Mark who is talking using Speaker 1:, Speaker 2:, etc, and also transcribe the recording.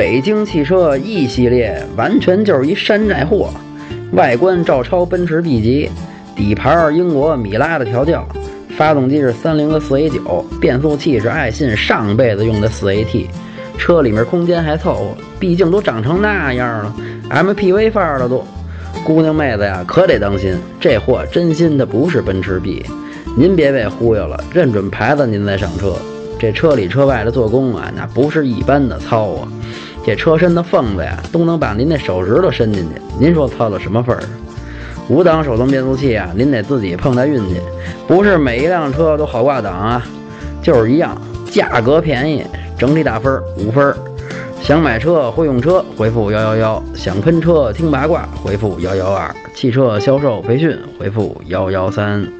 Speaker 1: 北京汽车 E 系列完全就是一山寨货，外观照抄奔驰 B 级，底盘英国米拉的调教，发动机是三菱的四 A 九，变速器是爱信上辈子用的四 AT，车里面空间还凑合，毕竟都长成那样了，MPV 范儿了都。姑娘妹子呀，可得当心，这货真心的不是奔驰 B，您别被忽悠了，认准牌子您再上车。这车里车外的做工啊，那不是一般的糙啊！这车身的缝子呀，都能把您那手指头伸进去。您说操到什么份儿？五档手动变速器啊，您得自己碰带运气，不是每一辆车都好挂档啊。就是一样，价格便宜，整体打分五分。想买车会用车，回复幺幺幺；想喷车听八卦，回复幺幺二；汽车销售培训，回复幺幺三。